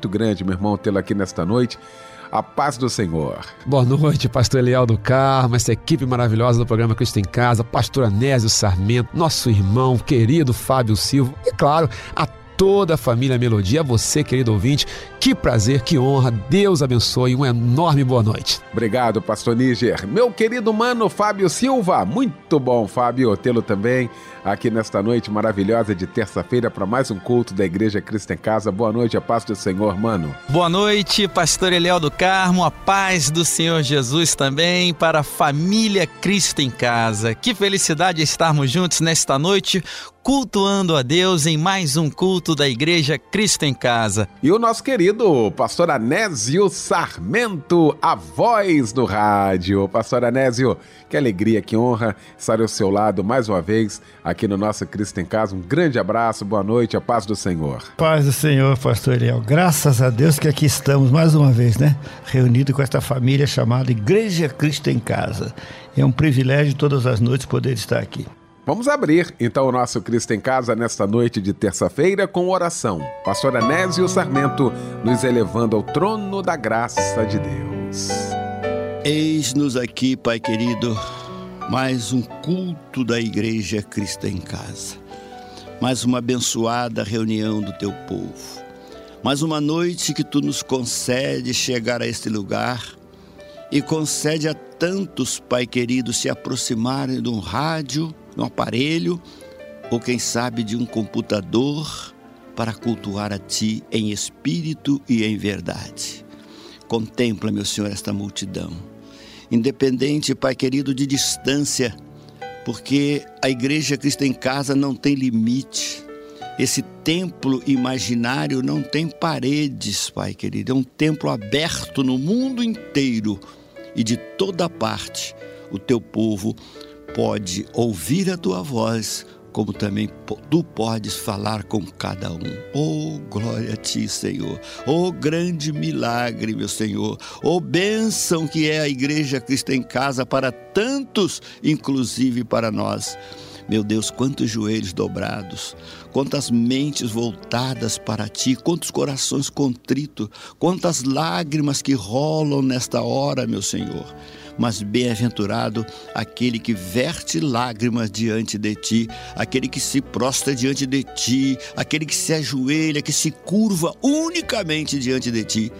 muito grande, meu irmão, tê-lo aqui nesta noite. A paz do Senhor. Boa noite, pastor Eliel do Carmo, essa equipe maravilhosa do programa Cristo em Casa, pastor Anésio Sarmento, nosso irmão querido Fábio Silva e, claro, a toda a família Melodia, a você, querido ouvinte. Que prazer, que honra. Deus abençoe. Uma enorme boa noite. Obrigado, pastor Níger. Meu querido mano Fábio Silva. Muito bom, Fábio, tê-lo também aqui nesta noite maravilhosa de terça-feira para mais um culto da Igreja Cristo em Casa. Boa noite, a paz do Senhor, mano. Boa noite, pastor Eliel do Carmo, a paz do Senhor Jesus também para a família Cristo em Casa. Que felicidade estarmos juntos nesta noite cultuando a Deus em mais um culto da Igreja Cristo em Casa. E o nosso querido pastor Anésio Sarmento, a voz do rádio. Pastor Anésio, que alegria, que honra estar ao seu lado mais uma vez aqui no nosso Cristo em Casa. Um grande abraço, boa noite, a paz do Senhor. Paz do Senhor, pastor Eliel. Graças a Deus que aqui estamos mais uma vez, né? Reunido com esta família chamada Igreja Cristo em Casa. É um privilégio todas as noites poder estar aqui. Vamos abrir então o nosso Cristo em Casa nesta noite de terça-feira com oração. Pastor Anésio Sarmento nos elevando ao trono da graça de Deus. Eis-nos aqui, Pai querido, mais um culto da Igreja Cristo em Casa. Mais uma abençoada reunião do teu povo. Mais uma noite que tu nos concede chegar a este lugar e concede a tantos, Pai querido, se aproximarem de um rádio um aparelho ou quem sabe de um computador para cultuar a Ti em espírito e em verdade. Contempla, meu Senhor, esta multidão. Independente, Pai querido, de distância, porque a Igreja Cristo em Casa não tem limite. Esse templo imaginário não tem paredes, Pai querido. É um templo aberto no mundo inteiro e de toda parte. O teu povo pode ouvir a tua voz, como também tu podes falar com cada um. Oh, glória a ti, Senhor. Oh, grande milagre, meu Senhor. Oh, bênção que é a Igreja Cristo em Casa para tantos, inclusive para nós. Meu Deus, quantos joelhos dobrados, quantas mentes voltadas para ti, quantos corações contritos, quantas lágrimas que rolam nesta hora, meu Senhor mas bem-aventurado aquele que verte lágrimas diante de ti, aquele que se prostra diante de ti, aquele que se ajoelha, que se curva unicamente diante de ti.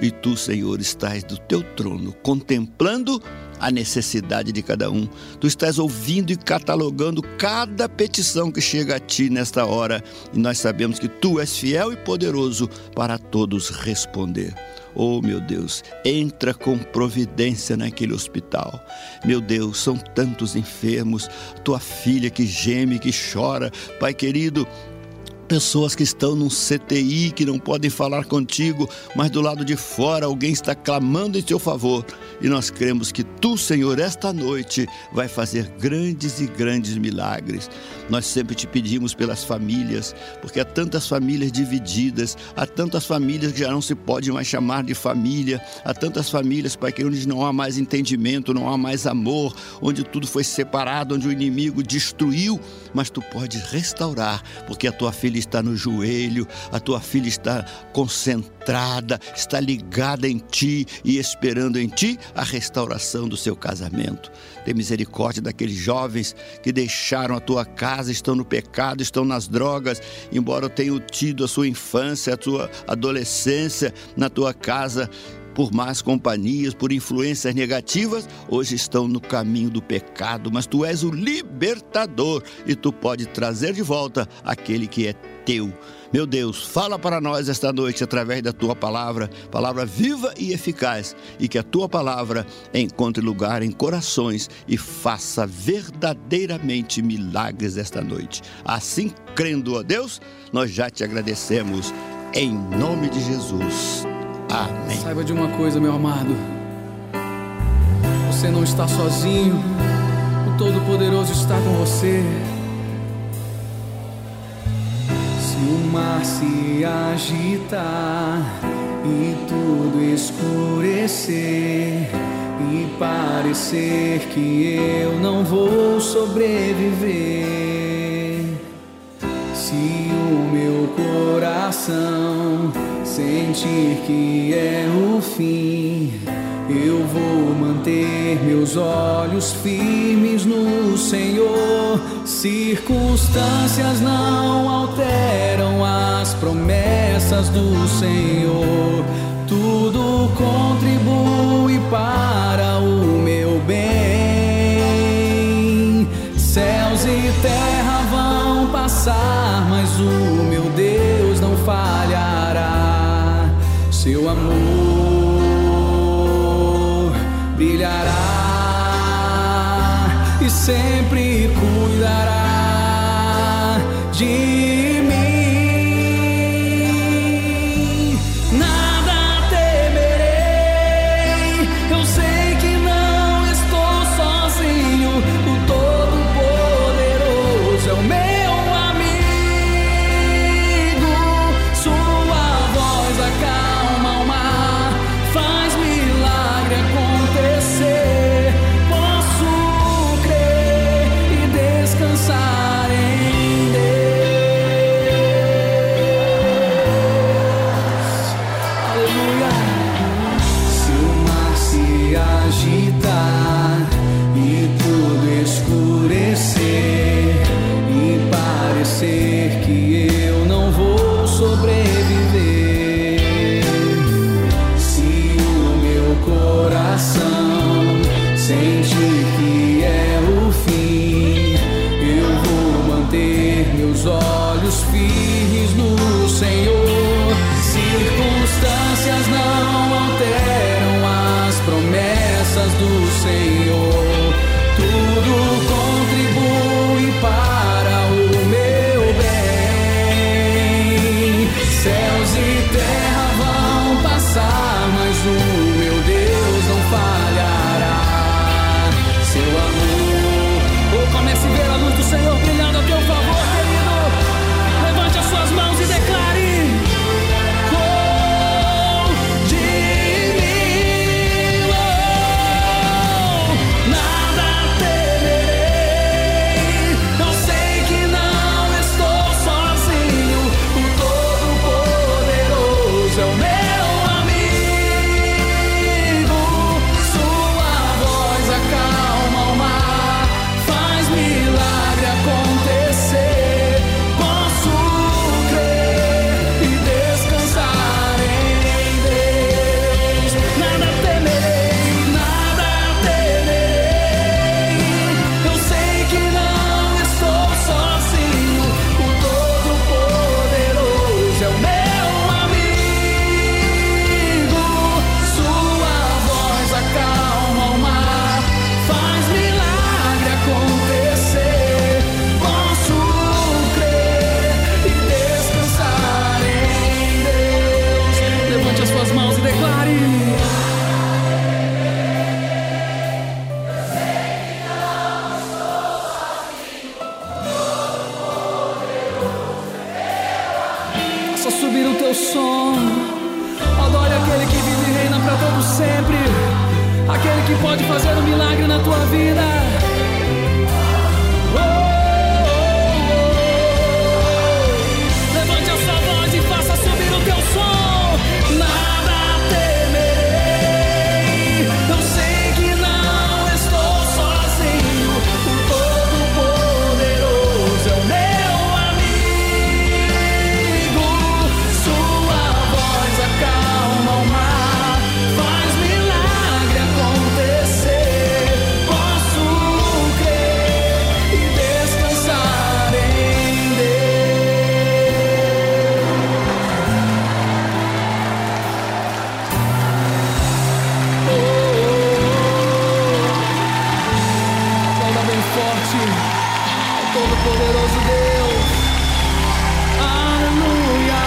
E tu, Senhor, estás do teu trono contemplando a necessidade de cada um. Tu estás ouvindo e catalogando cada petição que chega a ti nesta hora, e nós sabemos que tu és fiel e poderoso para todos responder. Oh, meu Deus, entra com providência naquele hospital. Meu Deus, são tantos enfermos, tua filha que geme, que chora. Pai querido, pessoas que estão num CTI que não podem falar contigo, mas do lado de fora alguém está clamando em teu favor. E nós cremos que tu, Senhor, esta noite vai fazer grandes e grandes milagres. Nós sempre te pedimos pelas famílias, porque há tantas famílias divididas, há tantas famílias que já não se pode mais chamar de família, há tantas famílias, Pai, que onde não há mais entendimento, não há mais amor, onde tudo foi separado, onde o inimigo destruiu, mas tu podes restaurar, porque a tua filha está no joelho, a tua filha está concentrada, está ligada em ti e esperando em ti a restauração do seu casamento. Tem misericórdia daqueles jovens que deixaram a tua casa, estão no pecado, estão nas drogas, embora tenham tido a sua infância, a sua adolescência na tua casa por más companhias, por influências negativas, hoje estão no caminho do pecado, mas tu és o libertador e tu pode trazer de volta aquele que é teu. Meu Deus, fala para nós esta noite através da tua palavra, palavra viva e eficaz, e que a tua palavra encontre lugar em corações e faça verdadeiramente milagres esta noite. Assim, crendo a Deus, nós já te agradecemos em nome de Jesus. Amém. Saiba de uma coisa, meu amado. Você não está sozinho. O Todo-Poderoso está com você. Se o mar se agitar e tudo escurecer e parecer que eu não vou sobreviver, se o meu coração sentir que é o fim, eu vou manter meus olhos firmes no Senhor. Circunstâncias não alteram as promessas do Senhor. Tudo contribui para o meu bem. Céus e terra vão passar, mas o Seu amor brilhará e sempre cuidará de forte, todo poderoso Deus. Aleluia.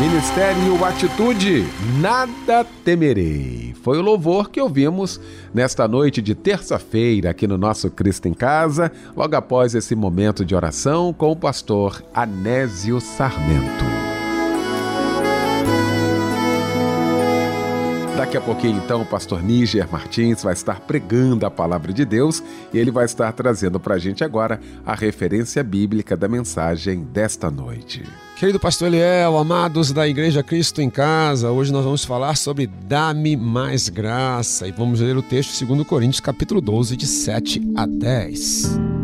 Ministério Atitude, nada temerei. Foi o louvor que ouvimos nesta noite de terça-feira aqui no nosso Cristo em Casa, logo após esse momento de oração com o pastor Anésio Sarmento. Daqui a pouquinho, então, o pastor Níger Martins vai estar pregando a palavra de Deus e ele vai estar trazendo para a gente agora a referência bíblica da mensagem desta noite. Querido pastor Eliel, amados da Igreja Cristo em Casa, hoje nós vamos falar sobre Dá-me mais graça e vamos ler o texto 2 Coríntios capítulo 12, de 7 a 10.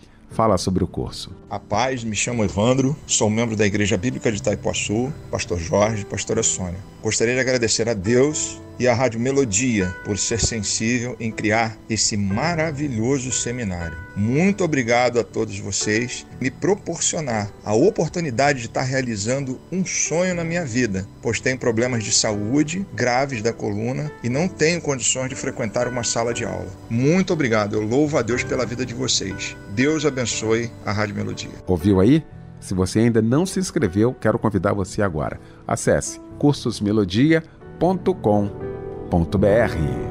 fala sobre o curso. A paz, me chamo Evandro, sou membro da Igreja Bíblica de Itaipuaçu, pastor Jorge, pastora Sônia. Gostaria de agradecer a Deus e à Rádio Melodia por ser sensível em criar esse maravilhoso seminário. Muito obrigado a todos vocês me proporcionar a oportunidade de estar realizando um sonho na minha vida, pois tenho problemas de saúde graves da coluna e não tenho condições de frequentar uma sala de aula. Muito obrigado, eu louvo a Deus pela vida de vocês. Deus abençoe a Rádio Melodia. Ouviu aí? Se você ainda não se inscreveu, quero convidar você agora. Acesse cursosmelodia.com.br www.ufsc.edu.br.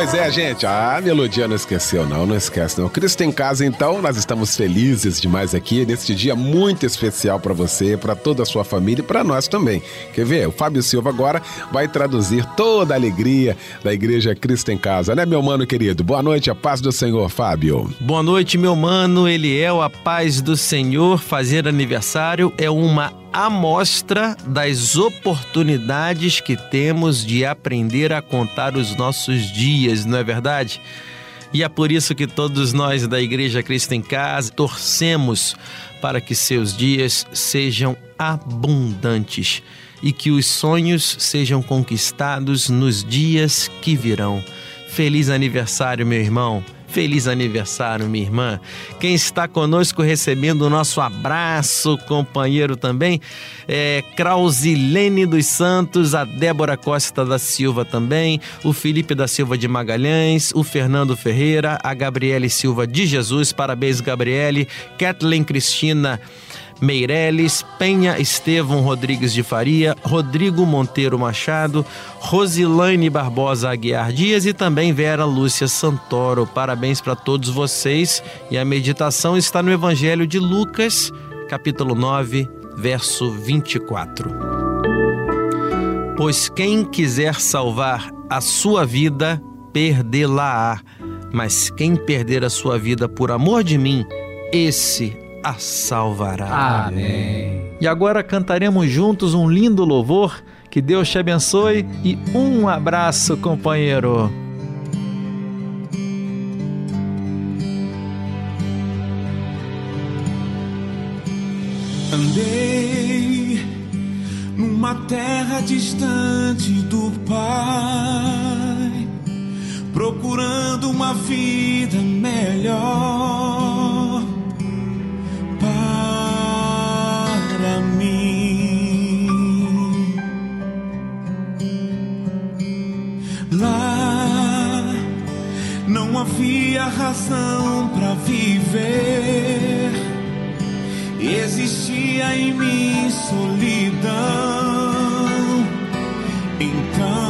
Pois é, gente, a melodia não esqueceu, não, não esquece, não. Cristo em casa, então, nós estamos felizes demais aqui neste dia muito especial para você, para toda a sua família e para nós também. Quer ver? O Fábio Silva agora vai traduzir toda a alegria da Igreja Cristo em Casa, né, meu mano querido? Boa noite, a paz do Senhor, Fábio. Boa noite, meu mano Eliel, a paz do Senhor. Fazer aniversário é uma amostra das oportunidades que temos de aprender a contar os nossos dias, não é verdade? E é por isso que todos nós da Igreja Cristo em Casa torcemos para que seus dias sejam abundantes e que os sonhos sejam conquistados nos dias que virão. Feliz aniversário, meu irmão! Feliz aniversário, minha irmã. Quem está conosco recebendo o nosso abraço, companheiro também, é Krausilene dos Santos, a Débora Costa da Silva também, o Felipe da Silva de Magalhães, o Fernando Ferreira, a Gabriele Silva de Jesus, parabéns, Gabriele, Kathleen Cristina. Meireles, Penha Estevão Rodrigues de Faria, Rodrigo Monteiro Machado, Rosilane Barbosa Aguiar Dias e também Vera Lúcia Santoro. Parabéns para todos vocês. E a meditação está no Evangelho de Lucas, capítulo 9, verso 24. Pois quem quiser salvar a sua vida, perdê-la-á. Mas quem perder a sua vida por amor de mim, esse a salvará. Amém. E agora cantaremos juntos um lindo louvor. Que Deus te abençoe e um abraço, companheiro. Andei numa terra distante do Pai, procurando uma vida melhor havia razão para viver, existia em mim solidão. Então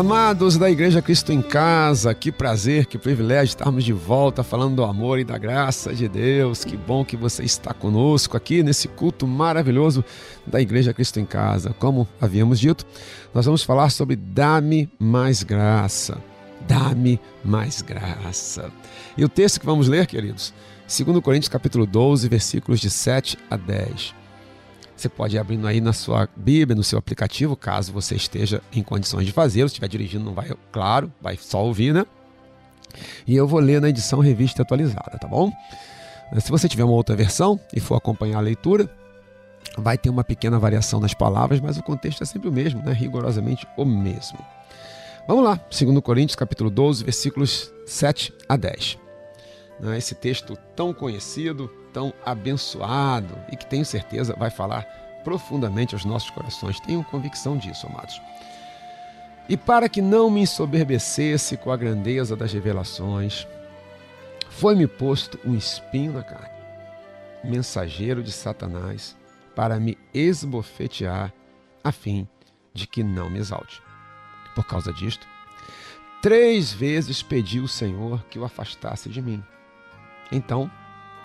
Amados da Igreja Cristo em Casa, que prazer, que privilégio estarmos de volta falando do amor e da graça de Deus. Que bom que você está conosco aqui nesse culto maravilhoso da Igreja Cristo em Casa. Como havíamos dito, nós vamos falar sobre Dá-me mais graça. Dá-me mais graça. E o texto que vamos ler, queridos, 2 Coríntios capítulo 12, versículos de 7 a 10. Você pode ir abrindo aí na sua Bíblia, no seu aplicativo, caso você esteja em condições de fazê-lo. Se estiver dirigindo, não vai, claro, vai só ouvir, né? E eu vou ler na edição revista atualizada, tá bom? Se você tiver uma outra versão e for acompanhar a leitura, vai ter uma pequena variação nas palavras, mas o contexto é sempre o mesmo, né? Rigorosamente o mesmo. Vamos lá, 2 Coríntios, capítulo 12, versículos 7 a 10. Esse texto tão conhecido, tão abençoado e que tenho certeza vai falar profundamente aos nossos corações. Tenho convicção disso, amados. E para que não me ensoberbecesse com a grandeza das revelações, foi-me posto um espinho na carne, mensageiro de Satanás, para me esbofetear, a fim de que não me exalte. Por causa disto, três vezes pedi o Senhor que o afastasse de mim. Então,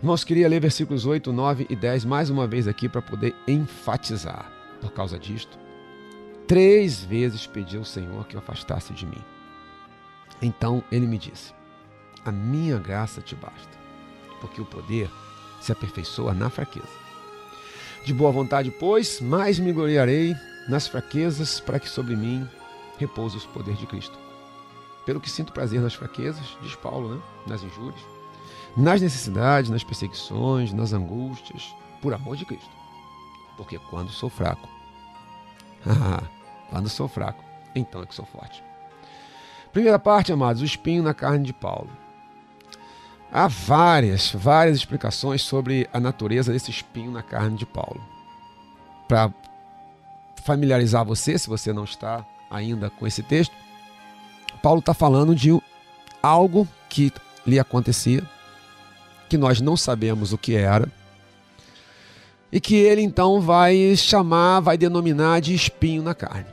Irmãos, queria ler versículos 8, 9 e 10 mais uma vez aqui para poder enfatizar. Por causa disto, três vezes pedi ao Senhor que o afastasse de mim. Então ele me disse: A minha graça te basta, porque o poder se aperfeiçoa na fraqueza. De boa vontade, pois, mais me gloriarei nas fraquezas, para que sobre mim repouse o poder de Cristo. Pelo que sinto prazer nas fraquezas, diz Paulo, né? nas injúrias, nas necessidades, nas perseguições, nas angústias, por amor de Cristo. Porque quando sou fraco, quando sou fraco, então é que sou forte. Primeira parte, amados, o espinho na carne de Paulo. Há várias, várias explicações sobre a natureza desse espinho na carne de Paulo. Para familiarizar você, se você não está ainda com esse texto, Paulo está falando de algo que lhe acontecia, que nós não sabemos o que era, e que ele então vai chamar, vai denominar de espinho na carne.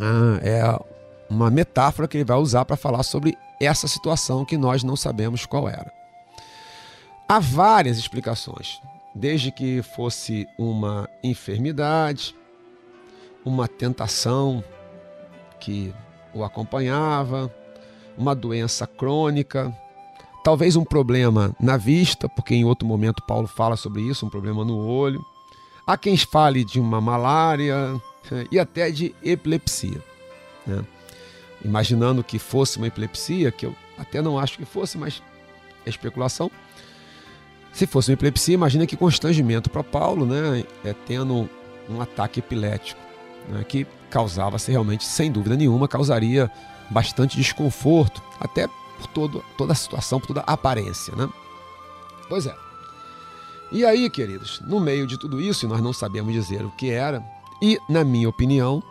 Ah, é uma metáfora que ele vai usar para falar sobre essa situação que nós não sabemos qual era. Há várias explicações, desde que fosse uma enfermidade, uma tentação que o acompanhava, uma doença crônica, talvez um problema na vista, porque em outro momento Paulo fala sobre isso, um problema no olho. Há quem fale de uma malária e até de epilepsia. Né? Imaginando que fosse uma epilepsia, que eu até não acho que fosse, mas é especulação. Se fosse uma epilepsia, imagina que constrangimento para Paulo, né? É tendo um ataque epilético, né? que causava-se realmente, sem dúvida nenhuma, causaria bastante desconforto, até por todo, toda a situação, por toda a aparência, né? Pois é. E aí, queridos, no meio de tudo isso, e nós não sabemos dizer o que era, e na minha opinião,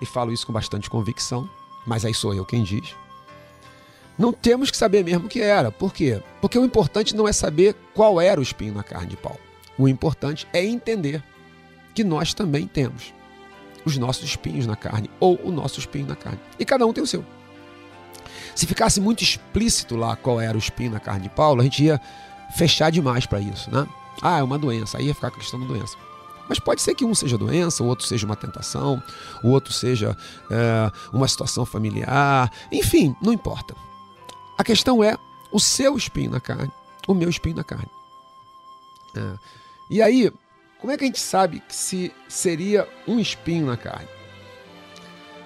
e falo isso com bastante convicção, mas aí sou eu quem diz, não temos que saber mesmo o que era. Por quê? Porque o importante não é saber qual era o espinho na carne de Paulo. O importante é entender que nós também temos os nossos espinhos na carne, ou o nosso espinho na carne. E cada um tem o seu. Se ficasse muito explícito lá qual era o espinho na carne de Paulo, a gente ia fechar demais para isso, né? Ah, é uma doença, aí ia ficar a questão da doença. Mas pode ser que um seja doença, o outro seja uma tentação, o outro seja é, uma situação familiar, enfim, não importa. A questão é o seu espinho na carne, o meu espinho na carne. É. E aí, como é que a gente sabe se seria um espinho na carne?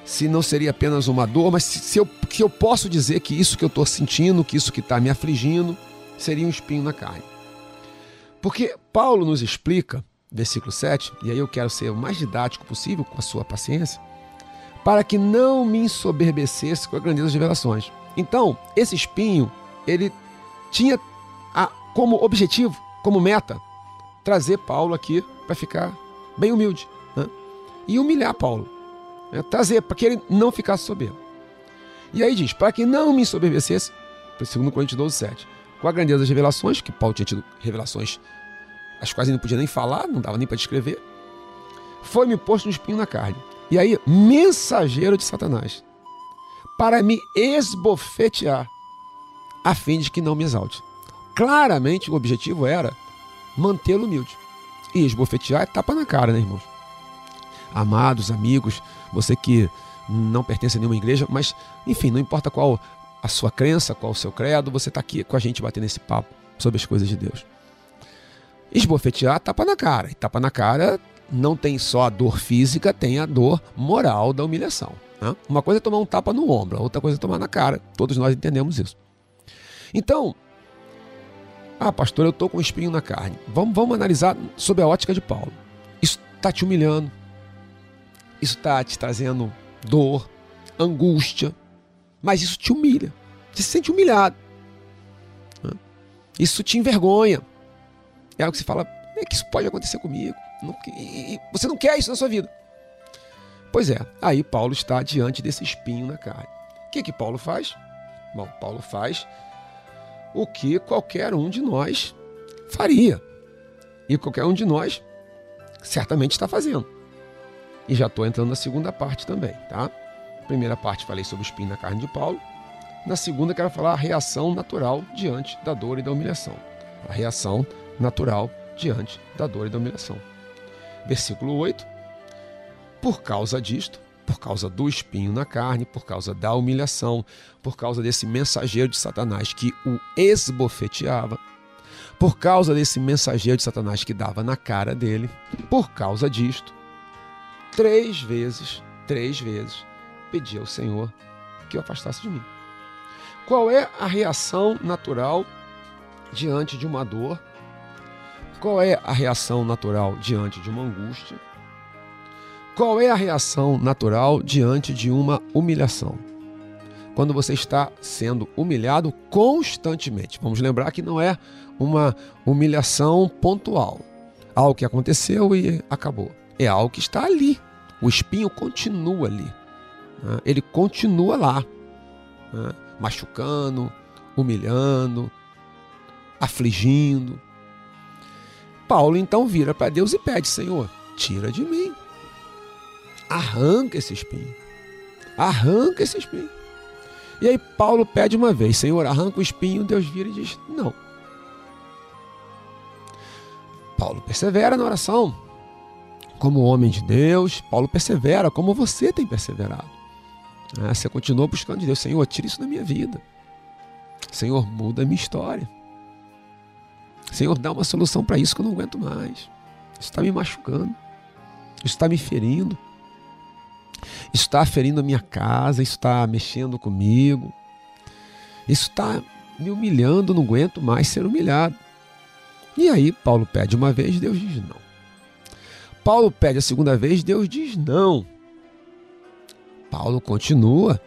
Se não seria apenas uma dor, mas se, se eu, que eu posso dizer que isso que eu estou sentindo, que isso que está me afligindo, seria um espinho na carne. Porque Paulo nos explica, versículo 7, e aí eu quero ser o mais didático possível com a sua paciência, para que não me ensoberbecesse com a grandeza das revelações. Então, esse espinho, ele tinha a, como objetivo, como meta, trazer Paulo aqui para ficar bem humilde né? e humilhar Paulo. Né? Trazer para que ele não ficasse soberbo. E aí diz: para que não me ensoberbecesse, segundo Coríntios 12, 7, com a grandeza das revelações, que Paulo tinha tido revelações as quais ele não podia nem falar, não dava nem para descrever, foi-me posto um espinho na carne. E aí, mensageiro de Satanás, para me esbofetear, a fim de que não me exalte. Claramente o objetivo era mantê-lo humilde. E esbofetear é tapa na cara, né, irmãos? Amados, amigos, você que não pertence a nenhuma igreja, mas enfim, não importa qual a sua crença, qual o seu credo, você está aqui com a gente batendo esse papo sobre as coisas de Deus. Esbofetear, tapa na cara. E tapa na cara não tem só a dor física, tem a dor moral da humilhação. Né? Uma coisa é tomar um tapa no ombro, outra coisa é tomar na cara. Todos nós entendemos isso. Então, ah, pastor, eu estou com um espinho na carne. Vamos, vamos analisar sob a ótica de Paulo. Isso está te humilhando. Isso está te trazendo dor, angústia. Mas isso te humilha. Você se sente humilhado. Isso te envergonha. É algo que você fala, é que isso pode acontecer comigo. você não quer isso na sua vida. Pois é, aí Paulo está diante desse espinho na carne. O que que Paulo faz? Bom, Paulo faz o que qualquer um de nós faria. E qualquer um de nós certamente está fazendo. E já estou entrando na segunda parte também, tá? Primeira parte falei sobre o espinho na carne de Paulo. Na segunda quero falar a reação natural diante da dor e da humilhação. A reação natural diante da dor e da humilhação. Versículo 8. Por causa disto, por causa do espinho na carne, por causa da humilhação, por causa desse mensageiro de Satanás que o esbofeteava, por causa desse mensageiro de Satanás que dava na cara dele, por causa disto, três vezes, três vezes, pedi ao Senhor que o afastasse de mim. Qual é a reação natural diante de uma dor qual é a reação natural diante de uma angústia? Qual é a reação natural diante de uma humilhação? Quando você está sendo humilhado constantemente. Vamos lembrar que não é uma humilhação pontual. Algo que aconteceu e acabou. É algo que está ali. O espinho continua ali. Né? Ele continua lá, né? machucando, humilhando, afligindo. Paulo então vira para Deus e pede: Senhor, tira de mim. Arranca esse espinho. Arranca esse espinho. E aí Paulo pede uma vez: Senhor, arranca o espinho. Deus vira e diz: Não. Paulo persevera na oração. Como homem de Deus, Paulo persevera como você tem perseverado. Ah, você continua buscando de Deus: Senhor, tira isso da minha vida. Senhor, muda a minha história. Senhor, dá uma solução para isso que eu não aguento mais. Isso está me machucando. Isso está me ferindo. Isso está ferindo a minha casa. Isso está mexendo comigo. Isso está me humilhando. Não aguento mais ser humilhado. E aí, Paulo pede uma vez, Deus diz não. Paulo pede a segunda vez, Deus diz não. Paulo continua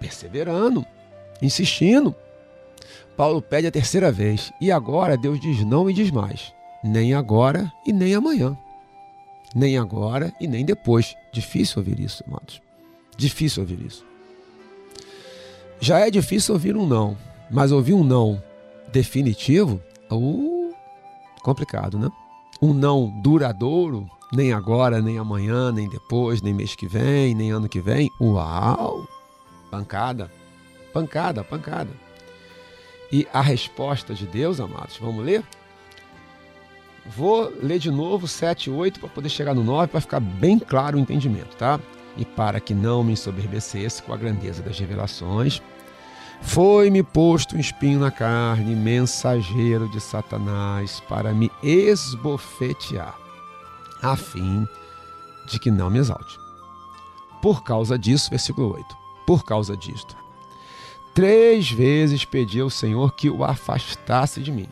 perseverando. Insistindo, Paulo pede a terceira vez, e agora Deus diz não e diz mais. Nem agora e nem amanhã. Nem agora e nem depois. Difícil ouvir isso, amados. Difícil ouvir isso. Já é difícil ouvir um não, mas ouvir um não definitivo, uh, complicado, né? Um não duradouro, nem agora, nem amanhã, nem depois, nem mês que vem, nem ano que vem. Uau! Pancada, pancada, pancada. E a resposta de Deus, amados, vamos ler? Vou ler de novo 7 e 8 para poder chegar no 9 para ficar bem claro o entendimento, tá? E para que não me ensoberbecesse com a grandeza das revelações, foi-me posto um espinho na carne, mensageiro de Satanás, para me esbofetear, a fim de que não me exalte. Por causa disso, versículo 8, por causa disto, três vezes pedi ao Senhor que o afastasse de mim.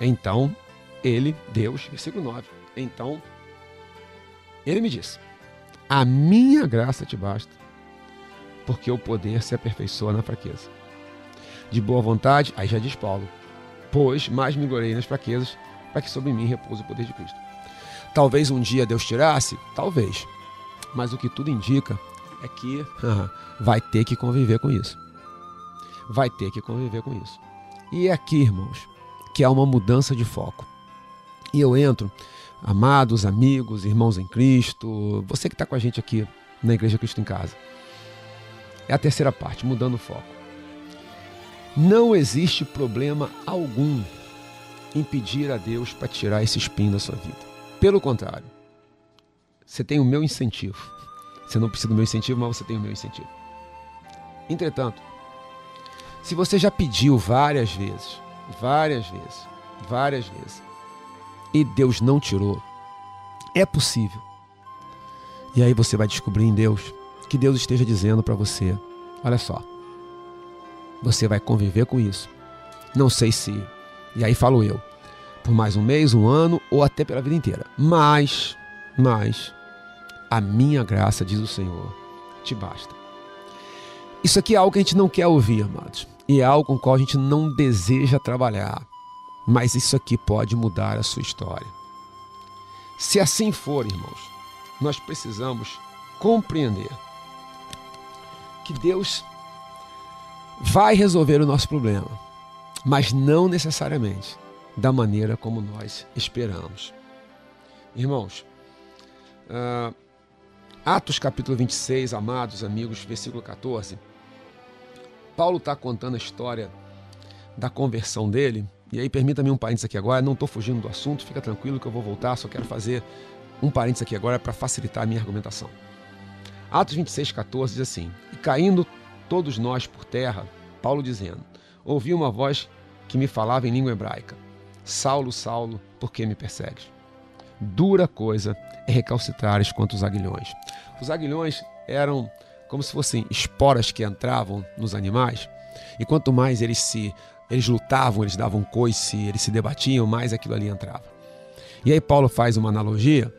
Então, ele, Deus, versículo 9, então, ele me disse: A minha graça te basta porque o poder se aperfeiçoa na fraqueza. De boa vontade, aí já diz Paulo, pois mais me gloriei nas fraquezas, para que sobre mim repouse o poder de Cristo. Talvez um dia Deus tirasse? Talvez. Mas o que tudo indica é que vai ter que conviver com isso. Vai ter que conviver com isso. E é aqui, irmãos, que há uma mudança de foco. E eu entro, amados, amigos, irmãos em Cristo, você que está com a gente aqui na Igreja Cristo em Casa. É a terceira parte, mudando o foco. Não existe problema algum em pedir a Deus para tirar esse espinho da sua vida. Pelo contrário, você tem o meu incentivo. Você não precisa do meu incentivo, mas você tem o meu incentivo. Entretanto, se você já pediu várias vezes, várias vezes, várias vezes, e Deus não tirou, é possível. E aí você vai descobrir em Deus que Deus esteja dizendo para você: olha só, você vai conviver com isso. Não sei se, e aí falo eu, por mais um mês, um ano ou até pela vida inteira. Mas, mas, a minha graça, diz o Senhor, te basta. Isso aqui é algo que a gente não quer ouvir, amados. E é algo com o qual a gente não deseja trabalhar. Mas isso aqui pode mudar a sua história. Se assim for, irmãos, nós precisamos compreender que Deus vai resolver o nosso problema, mas não necessariamente da maneira como nós esperamos. Irmãos, uh, Atos capítulo 26, amados amigos, versículo 14, Paulo está contando a história da conversão dele. E aí, permita-me um parênteses aqui agora, não estou fugindo do assunto, fica tranquilo que eu vou voltar, só quero fazer um parênteses aqui agora para facilitar a minha argumentação. Atos 26, 14 diz assim: E caindo todos nós por terra, Paulo dizendo: Ouvi uma voz que me falava em língua hebraica: Saulo, Saulo, por que me persegues? Dura coisa é recalcitrares contra os aguilhões. Os aguilhões eram como se fossem esporas que entravam nos animais, e quanto mais eles se eles lutavam, eles davam coice, eles se debatiam, mais aquilo ali entrava. E aí Paulo faz uma analogia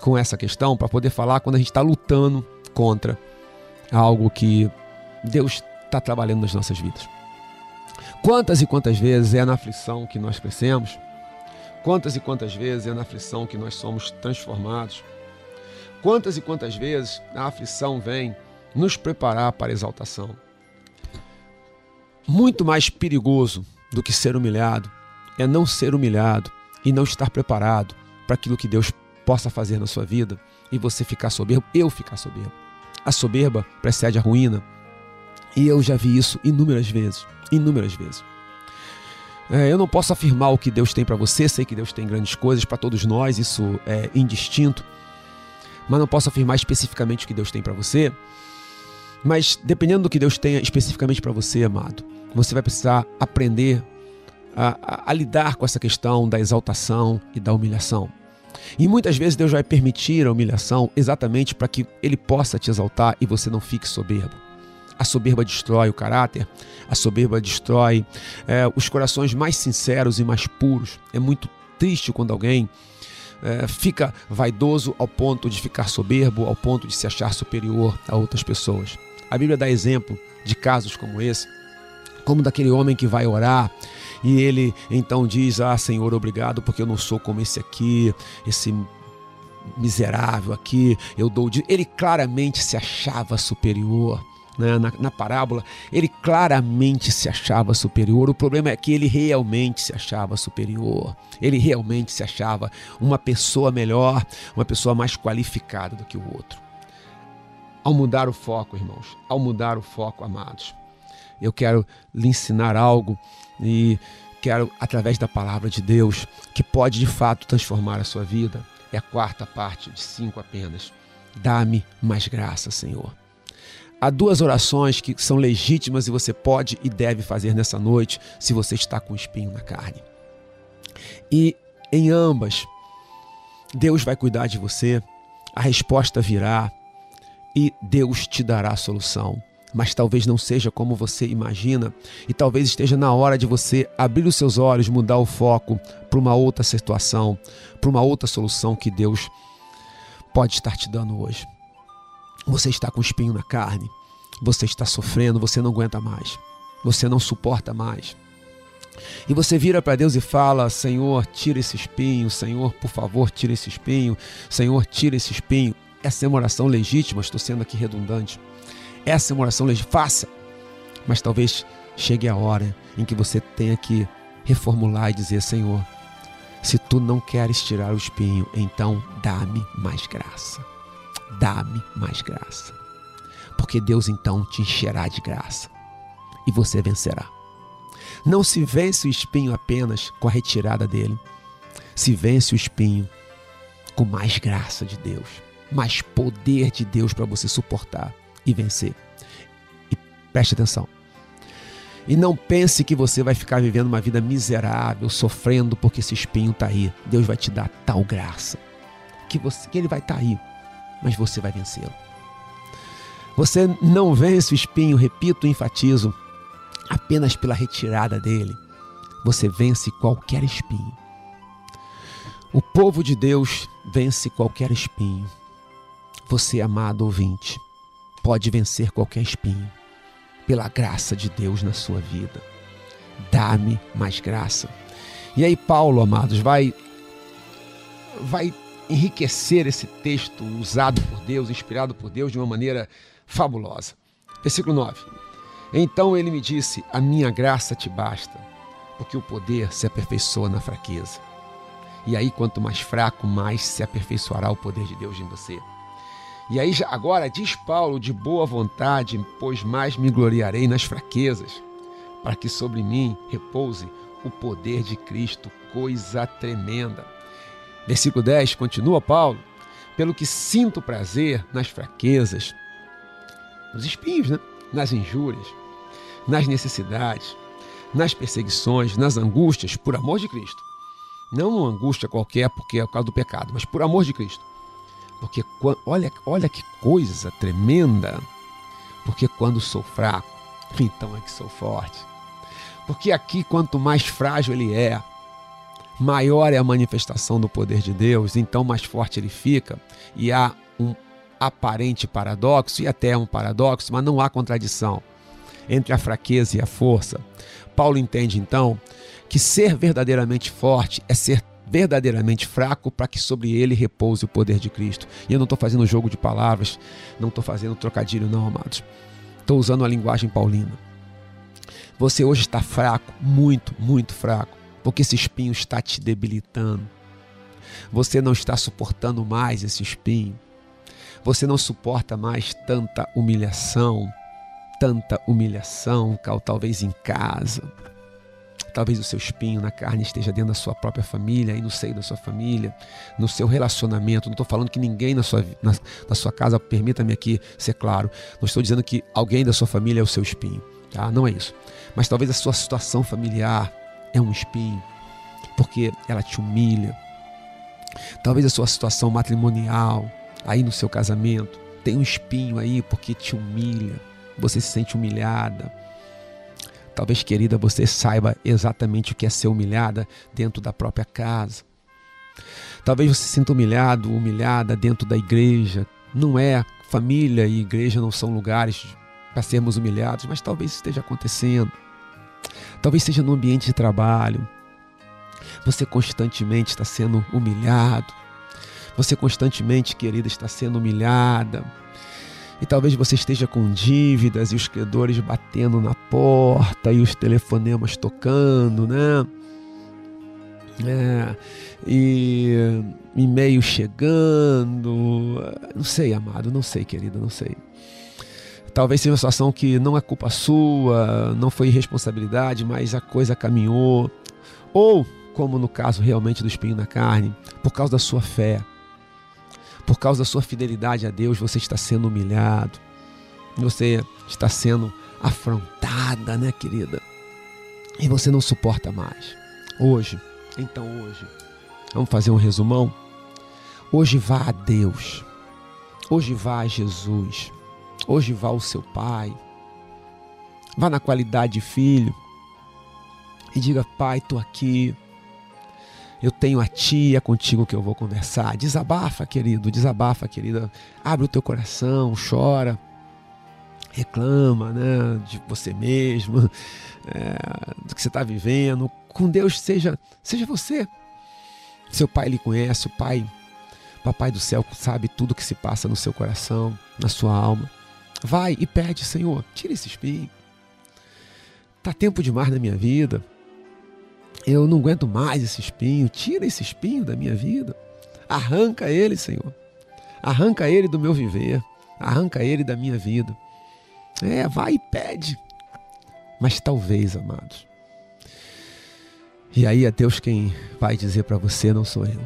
com essa questão para poder falar quando a gente está lutando contra algo que Deus está trabalhando nas nossas vidas. Quantas e quantas vezes é na aflição que nós crescemos? Quantas e quantas vezes é na aflição que nós somos transformados? Quantas e quantas vezes a aflição vem nos preparar para a exaltação? Muito mais perigoso do que ser humilhado é não ser humilhado e não estar preparado para aquilo que Deus possa fazer na sua vida e você ficar soberbo, eu ficar soberbo. A soberba precede a ruína. E eu já vi isso inúmeras vezes, inúmeras vezes. É, eu não posso afirmar o que Deus tem para você, sei que Deus tem grandes coisas para todos nós, isso é indistinto. Mas não posso afirmar especificamente o que Deus tem para você. Mas dependendo do que Deus tenha especificamente para você, amado, você vai precisar aprender a, a, a lidar com essa questão da exaltação e da humilhação. E muitas vezes Deus vai permitir a humilhação exatamente para que Ele possa te exaltar e você não fique soberbo. A soberba destrói o caráter, a soberba destrói é, os corações mais sinceros e mais puros. É muito triste quando alguém é, fica vaidoso ao ponto de ficar soberbo, ao ponto de se achar superior a outras pessoas. A Bíblia dá exemplo de casos como esse, como daquele homem que vai orar e ele então diz: Ah, Senhor, obrigado, porque eu não sou como esse aqui, esse miserável aqui, eu dou de. Ele claramente se achava superior. Né? Na, na parábola, ele claramente se achava superior. O problema é que ele realmente se achava superior. Ele realmente se achava uma pessoa melhor, uma pessoa mais qualificada do que o outro. Ao mudar o foco, irmãos, ao mudar o foco, amados, eu quero lhe ensinar algo e quero, através da palavra de Deus, que pode de fato transformar a sua vida. É a quarta parte de cinco apenas. Dá-me mais graça, Senhor. Há duas orações que são legítimas e você pode e deve fazer nessa noite se você está com espinho na carne. E em ambas, Deus vai cuidar de você, a resposta virá e Deus te dará a solução mas talvez não seja como você imagina, e talvez esteja na hora de você abrir os seus olhos, mudar o foco para uma outra situação, para uma outra solução que Deus pode estar te dando hoje. Você está com espinho na carne, você está sofrendo, você não aguenta mais, você não suporta mais. E você vira para Deus e fala: Senhor, tira esse espinho, Senhor, por favor, tira esse espinho, Senhor, tira esse espinho. Essa é uma oração legítima, estou sendo aqui redundante. Essa é uma oração legítima. Faça. Mas talvez chegue a hora em que você tenha que reformular e dizer: Senhor, se tu não queres tirar o espinho, então dá-me mais graça. Dá-me mais graça. Porque Deus então te encherá de graça e você vencerá. Não se vence o espinho apenas com a retirada dele. Se vence o espinho com mais graça de Deus, mais poder de Deus para você suportar e vencer. E preste atenção. E não pense que você vai ficar vivendo uma vida miserável, sofrendo porque esse espinho está aí. Deus vai te dar tal graça que, você, que ele vai estar tá aí, mas você vai vencê-lo. Você não vence o espinho, repito, enfatizo, apenas pela retirada dele. Você vence qualquer espinho. O povo de Deus vence qualquer espinho. Você, amado ouvinte, pode vencer qualquer espinho, pela graça de Deus na sua vida. Dá-me mais graça. E aí, Paulo, amados, vai, vai enriquecer esse texto usado por Deus, inspirado por Deus de uma maneira fabulosa. Versículo 9. Então ele me disse: A minha graça te basta, porque o poder se aperfeiçoa na fraqueza. E aí, quanto mais fraco, mais se aperfeiçoará o poder de Deus em você. E aí, agora diz Paulo de boa vontade, pois mais me gloriarei nas fraquezas, para que sobre mim repouse o poder de Cristo, coisa tremenda. Versículo 10 continua Paulo: pelo que sinto prazer nas fraquezas, nos espinhos, né? nas injúrias, nas necessidades, nas perseguições, nas angústias, por amor de Cristo. Não uma angústia qualquer porque é por causa do pecado, mas por amor de Cristo porque olha, olha que coisa tremenda. Porque quando sou fraco, então é que sou forte. Porque aqui, quanto mais frágil ele é, maior é a manifestação do poder de Deus, então mais forte ele fica. E há um aparente paradoxo, e até um paradoxo, mas não há contradição entre a fraqueza e a força. Paulo entende então que ser verdadeiramente forte é ser verdadeiramente fraco para que sobre ele repouse o poder de Cristo. E eu não estou fazendo jogo de palavras, não estou fazendo trocadilho, não, amados. Estou usando a linguagem paulina. Você hoje está fraco, muito, muito fraco, porque esse espinho está te debilitando. Você não está suportando mais esse espinho. Você não suporta mais tanta humilhação, tanta humilhação, talvez em casa, Talvez o seu espinho na carne esteja dentro da sua própria família e no seio da sua família, no seu relacionamento. Não estou falando que ninguém na sua, na, na sua casa, permita-me aqui ser claro, não estou dizendo que alguém da sua família é o seu espinho, tá? Não é isso. Mas talvez a sua situação familiar é um espinho, porque ela te humilha. Talvez a sua situação matrimonial, aí no seu casamento, tem um espinho aí porque te humilha. Você se sente humilhada, Talvez, querida, você saiba exatamente o que é ser humilhada dentro da própria casa. Talvez você se sinta humilhado, humilhada dentro da igreja. Não é. Família e igreja não são lugares para sermos humilhados, mas talvez esteja acontecendo. Talvez seja no ambiente de trabalho. Você constantemente está sendo humilhado. Você constantemente, querida, está sendo humilhada. E talvez você esteja com dívidas e os credores batendo na porta e os telefonemas tocando, né? É, e e-mail chegando. Não sei, amado, não sei, querida, não sei. Talvez seja uma situação que não é culpa sua, não foi irresponsabilidade, mas a coisa caminhou. Ou, como no caso realmente do espinho na carne, por causa da sua fé, por causa da sua fidelidade a Deus, você está sendo humilhado, você está sendo afrontada, né, querida? E você não suporta mais. Hoje, então hoje, vamos fazer um resumão? Hoje vá a Deus, hoje vá a Jesus, hoje vá ao seu Pai, vá na qualidade de filho e diga: Pai, estou aqui, eu tenho a ti, é contigo que eu vou conversar. Desabafa, querido, desabafa, querida. Abre o teu coração, chora, reclama né, de você mesmo, é, do que você está vivendo. Com Deus, seja, seja você. Seu pai lhe conhece, o pai, papai do céu, sabe tudo que se passa no seu coração, na sua alma. Vai e pede, Senhor, tira esse espinho. Tá tempo demais na minha vida. Eu não aguento mais esse espinho. Tira esse espinho da minha vida. Arranca ele, Senhor. Arranca ele do meu viver. Arranca ele da minha vida. É, vai e pede. Mas talvez, amados. E aí é Deus quem vai dizer para você, não sou eu.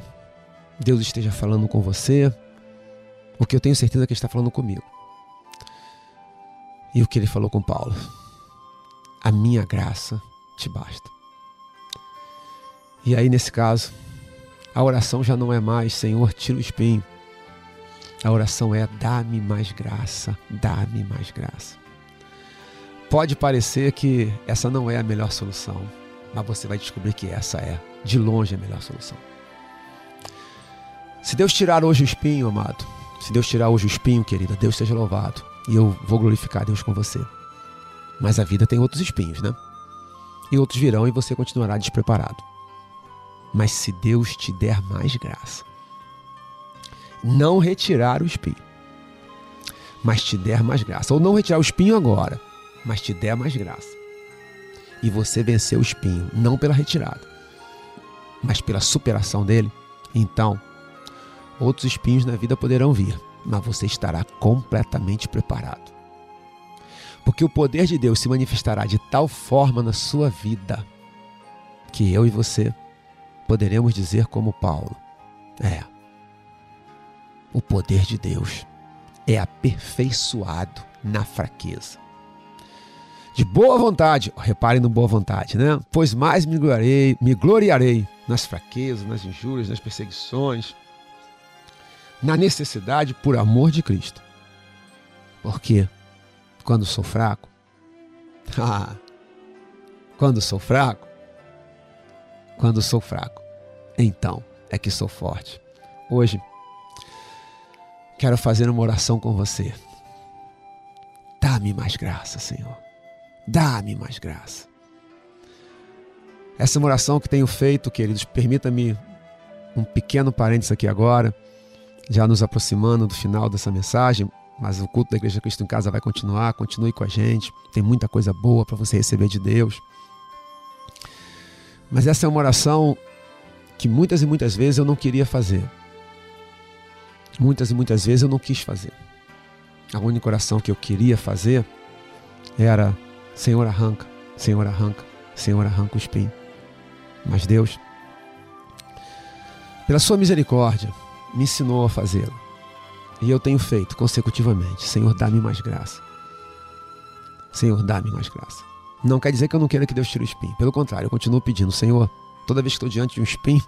Deus esteja falando com você, o que eu tenho certeza que Ele está falando comigo. E o que ele falou com Paulo: A minha graça te basta. E aí, nesse caso, a oração já não é mais Senhor, tira o espinho. A oração é dá-me mais graça, dá-me mais graça. Pode parecer que essa não é a melhor solução, mas você vai descobrir que essa é, de longe, a melhor solução. Se Deus tirar hoje o espinho, amado, se Deus tirar hoje o espinho, querida, Deus seja louvado. E eu vou glorificar Deus com você. Mas a vida tem outros espinhos, né? E outros virão e você continuará despreparado. Mas se Deus te der mais graça, não retirar o espinho, mas te der mais graça, ou não retirar o espinho agora, mas te der mais graça, e você vencer o espinho, não pela retirada, mas pela superação dele, então outros espinhos na vida poderão vir, mas você estará completamente preparado. Porque o poder de Deus se manifestará de tal forma na sua vida que eu e você poderemos dizer como Paulo: é, o poder de Deus é aperfeiçoado na fraqueza. De boa vontade, reparem no boa vontade, né? Pois mais me gloriarei, me gloriarei nas fraquezas, nas injúrias, nas perseguições, na necessidade por amor de Cristo. Porque quando sou fraco, ah, quando sou fraco, quando sou fraco, então é que sou forte. Hoje, quero fazer uma oração com você. Dá-me mais graça, Senhor. Dá-me mais graça. Essa é oração que tenho feito, queridos, permita-me um pequeno parênteses aqui agora, já nos aproximando do final dessa mensagem, mas o culto da Igreja Cristo em Casa vai continuar, continue com a gente, tem muita coisa boa para você receber de Deus. Mas essa é uma oração que muitas e muitas vezes eu não queria fazer. Muitas e muitas vezes eu não quis fazer. A única oração que eu queria fazer era: Senhor, arranca, Senhor, arranca, Senhor, arranca o espinho. Mas Deus, pela Sua misericórdia, me ensinou a fazê-lo. E eu tenho feito consecutivamente. Senhor, dá-me mais graça. Senhor, dá-me mais graça. Não quer dizer que eu não queira que Deus tire o espinho. Pelo contrário, eu continuo pedindo, Senhor, toda vez que estou diante de um espinho,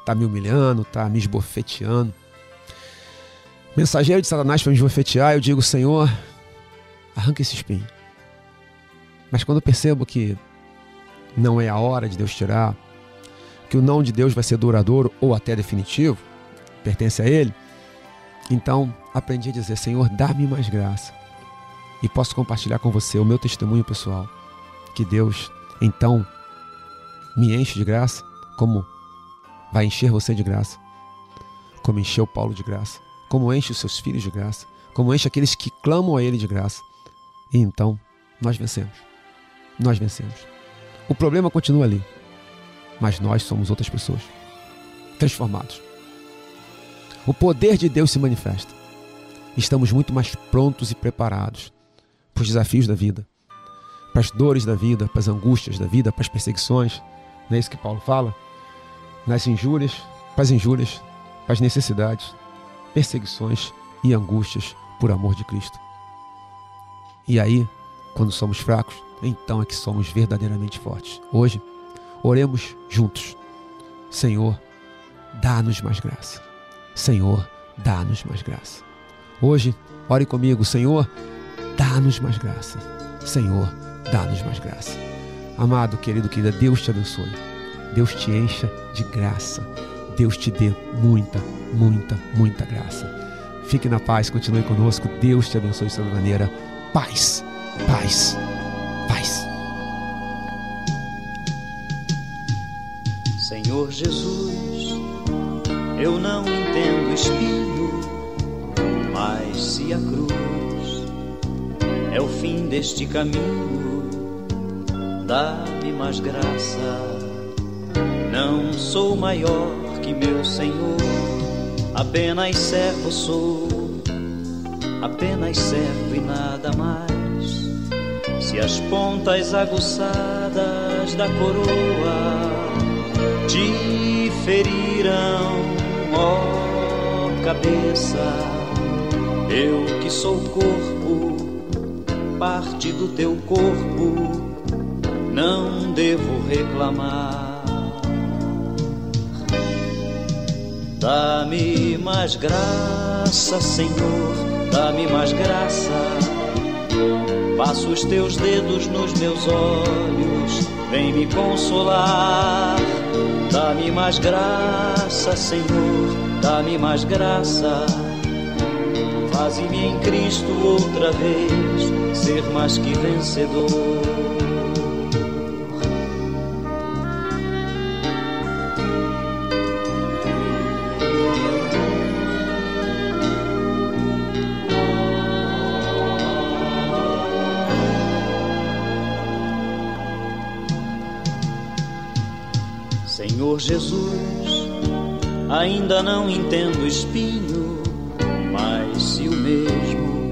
está me humilhando, está me esbofeteando. Mensageiro de Satanás para me esbofetear, eu digo, Senhor, arranca esse espinho. Mas quando eu percebo que não é a hora de Deus tirar, que o não de Deus vai ser duradouro ou até definitivo, pertence a Ele, então aprendi a dizer: Senhor, dá-me mais graça e posso compartilhar com você o meu testemunho pessoal. Que Deus, então, me enche de graça, como vai encher você de graça, como encheu Paulo de graça, como enche os seus filhos de graça, como enche aqueles que clamam a Ele de graça. E então, nós vencemos. Nós vencemos. O problema continua ali, mas nós somos outras pessoas, transformados. O poder de Deus se manifesta. Estamos muito mais prontos e preparados para os desafios da vida, para as dores da vida, para as angústias da vida, para as perseguições. Não é isso que Paulo fala? Nas injúrias, para as injúrias, para as necessidades, perseguições e angústias por amor de Cristo. E aí, quando somos fracos, então é que somos verdadeiramente fortes. Hoje, oremos juntos. Senhor, dá-nos mais graça. Senhor, dá-nos mais graça. Hoje, ore comigo, Senhor, dá-nos mais graça. Senhor, dá-nos mais graça. Amado, querido, querida, Deus te abençoe. Deus te encha de graça. Deus te dê muita, muita, muita graça. Fique na paz, continue conosco. Deus te abençoe de maneira. Paz, paz, paz. Senhor Jesus, eu não entendo espinho, mas se a cruz é o fim deste caminho, dá-me mais graça. Não sou maior que meu Senhor, apenas servo sou, apenas servo e nada mais. Se as pontas aguçadas da coroa te feriram, ó cabeça, eu que sou corpo, parte do teu corpo, não devo reclamar. Dá-me mais graça, Senhor, dá-me mais graça. Passo os teus dedos nos meus olhos, vem me consolar. Dá-me mais graça, Senhor, dá-me mais graça. Faze-me em Cristo outra vez ser mais que vencedor. Senhor Jesus, ainda não entendo espinho, mesmo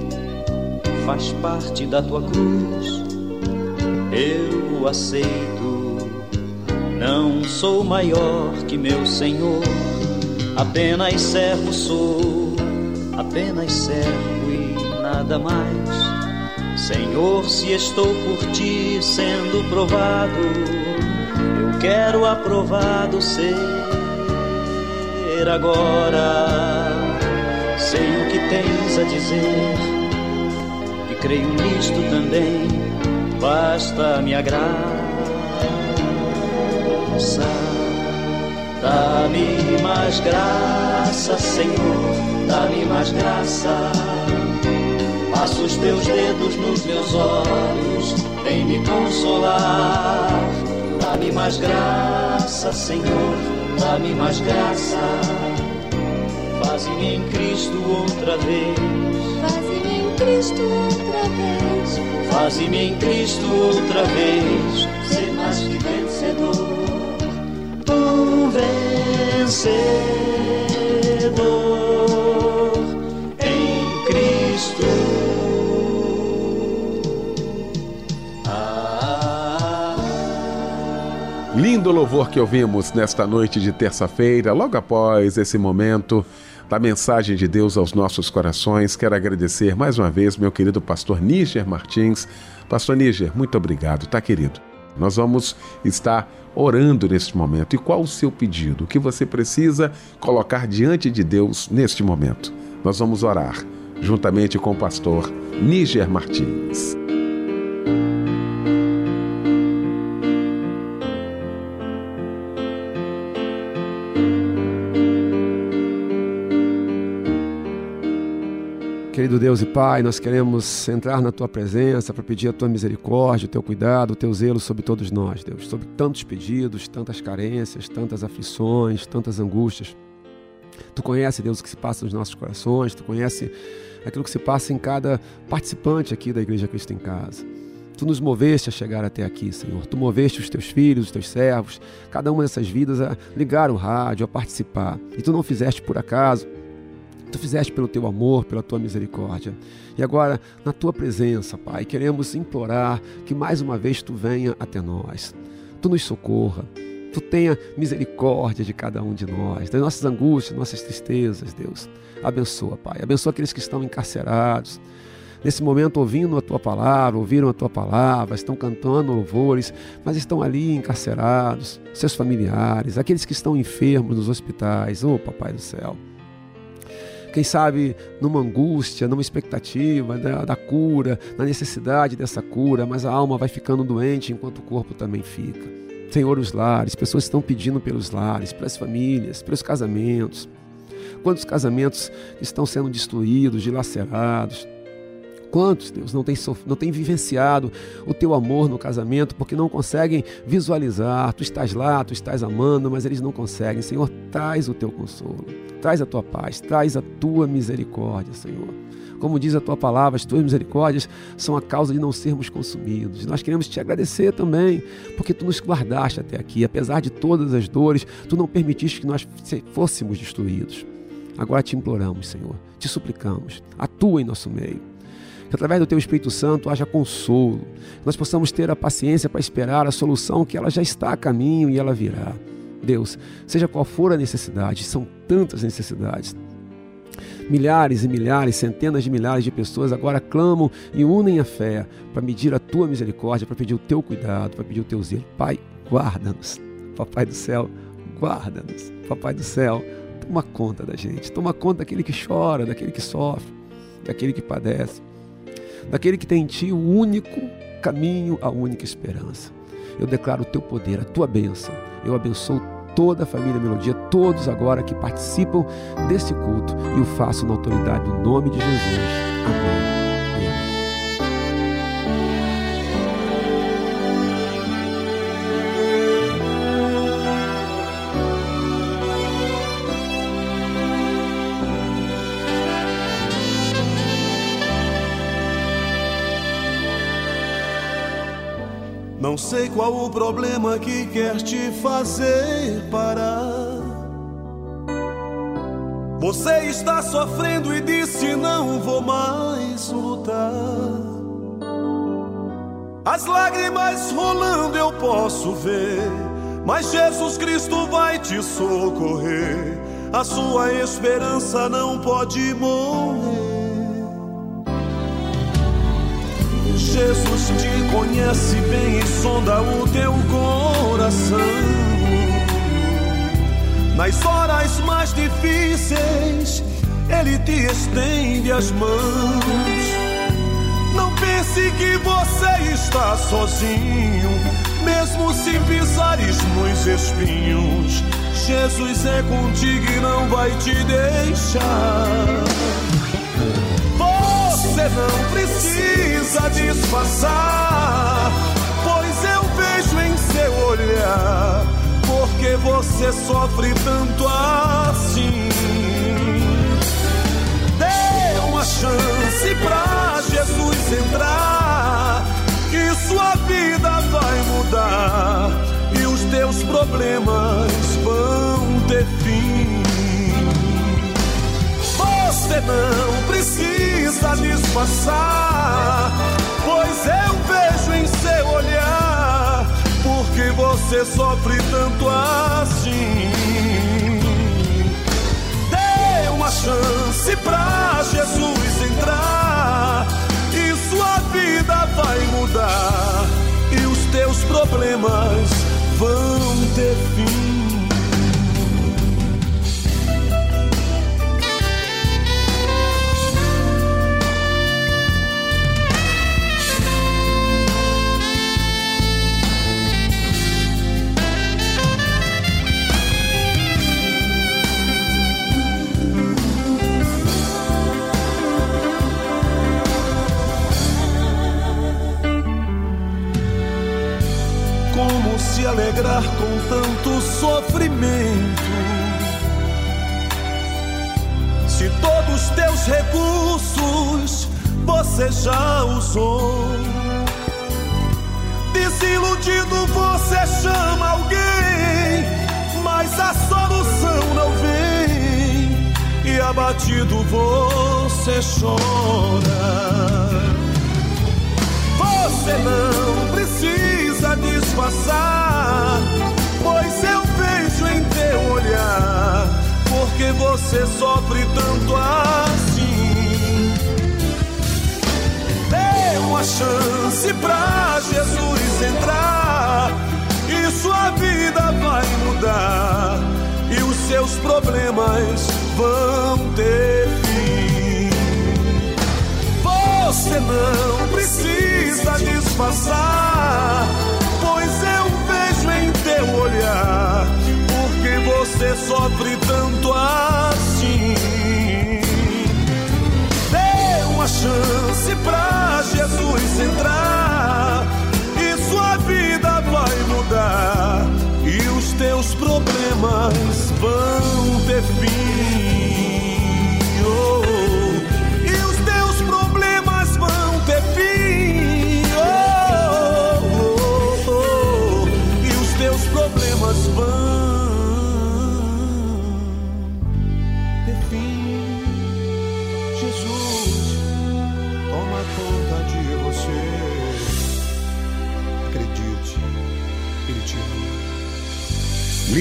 faz parte da tua cruz, eu o aceito. Não sou maior que meu Senhor, apenas servo sou, apenas servo e nada mais. Senhor, se estou por ti sendo provado, quero aprovado ser agora. Sei o que tens a dizer e creio nisto também. Basta me graça, dá-me mais graça, Senhor, dá-me mais graça. Passa os teus dedos nos meus olhos, vem me consolar Dá-me mais graça, Senhor, dá-me mais graça. Faze-me em Cristo outra vez. Faze-me em Cristo outra vez. Faze-me em Cristo outra vez. Ser mais que vencedor. Um vencedor em Cristo. Lindo louvor que ouvimos nesta noite de terça-feira, logo após esse momento da mensagem de Deus aos nossos corações. Quero agradecer mais uma vez meu querido pastor Níger Martins. Pastor Níger, muito obrigado, tá querido? Nós vamos estar orando neste momento. E qual o seu pedido? O que você precisa colocar diante de Deus neste momento? Nós vamos orar juntamente com o pastor Níger Martins. Querido Deus e Pai, nós queremos entrar na tua presença para pedir a tua misericórdia, o teu cuidado, o teu zelo sobre todos nós, Deus, sobre tantos pedidos, tantas carências, tantas aflições, tantas angústias. Tu conhece, Deus, o que se passa nos nossos corações, tu conhece aquilo que se passa em cada participante aqui da Igreja Cristo em Casa. Tu nos moveste a chegar até aqui, Senhor. Tu moveste os teus filhos, os teus servos, cada uma dessas vidas a ligar o rádio, a participar. E tu não fizeste por acaso. Tu fizeste pelo teu amor, pela tua misericórdia. E agora, na tua presença, Pai, queremos implorar que mais uma vez tu venha até nós. Tu nos socorra. Tu tenha misericórdia de cada um de nós, das nossas angústias, nossas tristezas, Deus. Abençoa, Pai. Abençoa aqueles que estão encarcerados, nesse momento ouvindo a tua palavra, ouviram a tua palavra, estão cantando louvores, mas estão ali encarcerados, seus familiares, aqueles que estão enfermos nos hospitais, oh Papai do céu. Quem sabe numa angústia, numa expectativa da, da cura, na necessidade dessa cura, mas a alma vai ficando doente enquanto o corpo também fica. Senhor, os lares, pessoas estão pedindo pelos lares, pelas famílias, pelos casamentos. Quantos casamentos estão sendo destruídos, dilacerados? Quantos, Deus, não têm, não têm vivenciado o teu amor no casamento porque não conseguem visualizar? Tu estás lá, tu estás amando, mas eles não conseguem. Senhor, traz o teu consolo, traz a tua paz, traz a tua misericórdia, Senhor. Como diz a tua palavra, as tuas misericórdias são a causa de não sermos consumidos. Nós queremos te agradecer também, porque tu nos guardaste até aqui. Apesar de todas as dores, tu não permitiste que nós fôssemos destruídos. Agora te imploramos, Senhor, te suplicamos, atua em nosso meio que através do Teu Espírito Santo haja consolo, nós possamos ter a paciência para esperar a solução que ela já está a caminho e ela virá. Deus, seja qual for a necessidade, são tantas necessidades. Milhares e milhares, centenas de milhares de pessoas agora clamam e unem a fé para medir a tua misericórdia, para pedir o teu cuidado, para pedir o teu zelo. Pai, guarda-nos. Papai do céu, guarda-nos. Papai do céu, toma conta da gente, toma conta daquele que chora, daquele que sofre, daquele que padece daquele que tem em ti o único caminho, a única esperança. Eu declaro o teu poder, a tua bênção. Eu abençoo toda a família Melodia, todos agora que participam desse culto e o faço na autoridade do nome de Jesus. Amém. Não sei qual o problema que quer te fazer parar. Você está sofrendo e disse: Não vou mais lutar. As lágrimas rolando eu posso ver, mas Jesus Cristo vai te socorrer. A sua esperança não pode morrer. Jesus te conhece bem e sonda o teu coração. Nas horas mais difíceis, Ele te estende as mãos. Não pense que você está sozinho, mesmo se pisares nos espinhos. Jesus é contigo e não vai te deixar. Você não precisa disfarçar, pois eu vejo em seu olhar, porque você sofre tanto assim. Dê uma chance pra Jesus entrar, que sua vida vai mudar e os teus problemas vão ter Você não precisa disfarçar, pois eu vejo em seu olhar, porque você sofre tanto assim. Dê uma chance pra Jesus entrar, e sua vida vai mudar, e os teus problemas vão ter fim. Alegrar com tanto sofrimento. Se todos teus recursos você já usou, desiludido você chama alguém, mas a solução não vem, e abatido você chora. Você não precisa disfarçar, porque você sofre tanto assim. Dê uma chance pra Jesus entrar, e sua vida vai mudar, e os seus problemas vão ter fim. Você não precisa disfarçar, porque você sofre tanto assim. Dê uma chance pra Jesus entrar,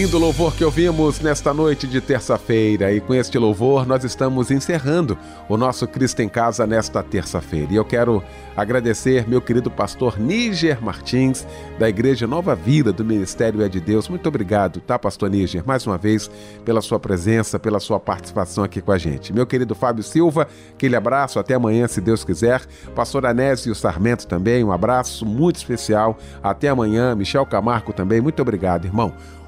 Lindo louvor que ouvimos nesta noite de terça-feira, e com este louvor nós estamos encerrando o nosso Cristo em Casa nesta terça-feira. E eu quero agradecer meu querido pastor Níger Martins, da Igreja Nova Vida do Ministério É de Deus. Muito obrigado, tá, pastor Níger, mais uma vez, pela sua presença, pela sua participação aqui com a gente. Meu querido Fábio Silva, aquele abraço, até amanhã, se Deus quiser. Pastor Anésio Sarmento também, um abraço muito especial. Até amanhã. Michel Camargo também, muito obrigado, irmão